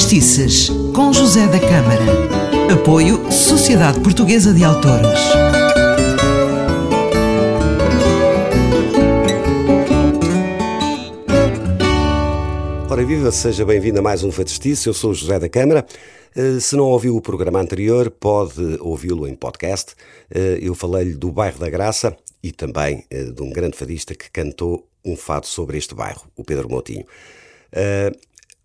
Fadistices, com José da Câmara. Apoio Sociedade Portuguesa de Autores. Ora viva, seja bem-vindo a mais um Fadistice. Eu sou José da Câmara. Eh, se não ouviu o programa anterior, pode ouvi-lo em podcast. Eh, eu falei-lhe do bairro da Graça e também eh, de um grande fadista que cantou um fado sobre este bairro, o Pedro Moutinho.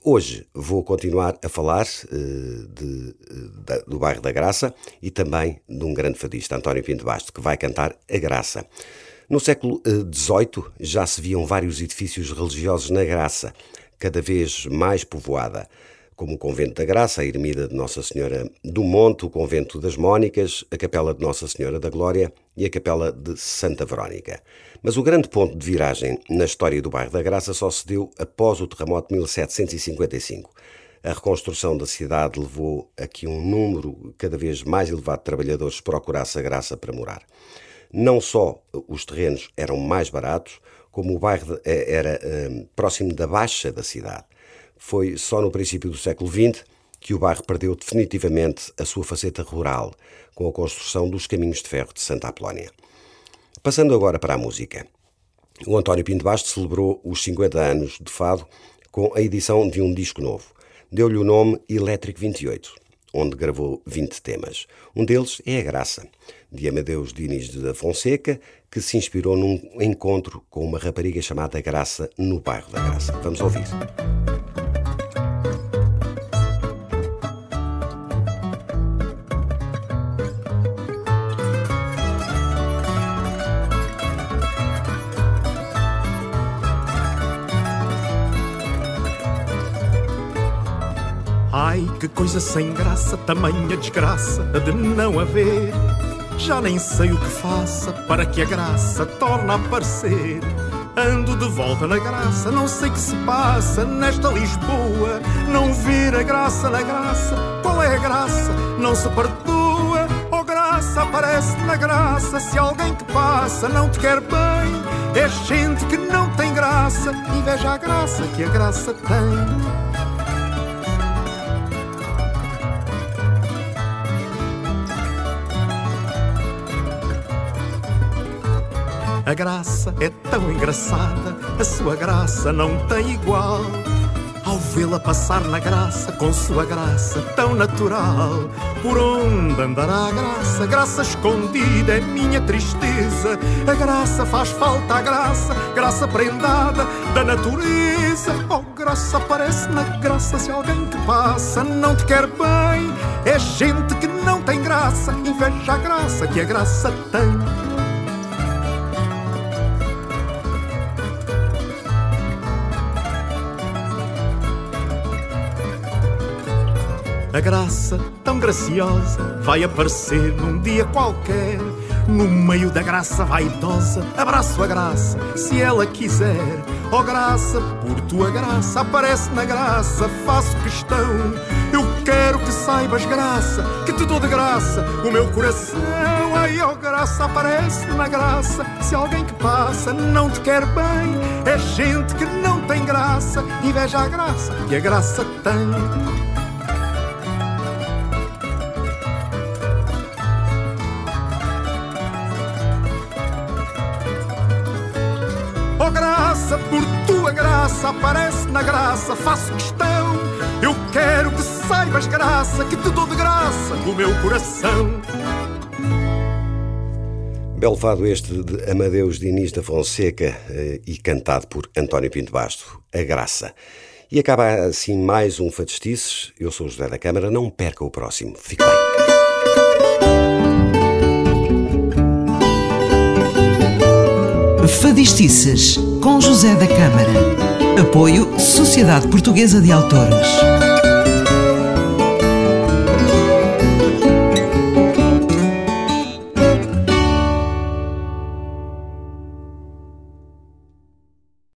Hoje vou continuar a falar uh, de, de, do bairro da Graça e também de um grande fadista, António Pinto Basto, que vai cantar a Graça. No século XVIII uh, já se viam vários edifícios religiosos na Graça, cada vez mais povoada, como o Convento da Graça, a Ermida de Nossa Senhora do Monte, o Convento das Mónicas, a Capela de Nossa Senhora da Glória e a Capela de Santa Verónica. Mas o grande ponto de viragem na história do bairro da Graça só se deu após o terremoto de 1755. A reconstrução da cidade levou a que um número cada vez mais elevado de trabalhadores procurasse a graça para morar. Não só os terrenos eram mais baratos, como o bairro eh, era eh, próximo da baixa da cidade. Foi só no princípio do século XX que o bairro perdeu definitivamente a sua faceta rural, com a construção dos caminhos de ferro de Santa Apolónia. Passando agora para a música. O António Pinto Basto celebrou os 50 anos de fado com a edição de um disco novo. Deu-lhe o nome Elétrico 28, onde gravou 20 temas. Um deles é A Graça, de Amadeus Diniz da Fonseca, que se inspirou num encontro com uma rapariga chamada Graça no bairro da Graça. Vamos ouvir. Ai, que coisa sem graça, tamanha desgraça de não haver. Já nem sei o que faça para que a graça torne a aparecer. Ando de volta na graça, não sei que se passa nesta Lisboa. Não vir a graça na graça, qual é a graça? Não se perdoa. Oh, graça aparece na graça. Se alguém que passa não te quer bem, é gente que não tem graça. Inveja a graça que a graça tem. A graça é tão engraçada, a sua graça não tem igual. Ao vê-la passar na graça, com sua graça tão natural, por onde andará a graça? Graça escondida é minha tristeza. A graça faz falta, a graça, graça prendada da natureza. Oh, graça aparece na graça se alguém que passa não te quer bem. É gente que não tem graça, inveja a graça que a graça tem. A graça, tão graciosa, vai aparecer num dia qualquer. No meio da graça vaidosa, abraço a graça, se ela quiser. Ó oh, graça, por tua graça, aparece na graça, faço questão. Eu quero que saibas, graça, que te dou de graça o meu coração. Ai, ó oh, graça, aparece na graça, se alguém que passa não te quer bem. É gente que não tem graça, inveja a graça que a graça tem. Por tua graça, aparece na graça, faço questão. Eu quero que saibas, graça, que te dou de graça o meu coração. Belo fado este de Amadeus Diniz da Fonseca eh, e cantado por António Pinto Basto, A Graça. E acaba assim mais um Fadistices. Eu sou o José da Câmara, não perca o próximo. Fique bem. Fadistices, com José da Câmara. Apoio Sociedade Portuguesa de Autores.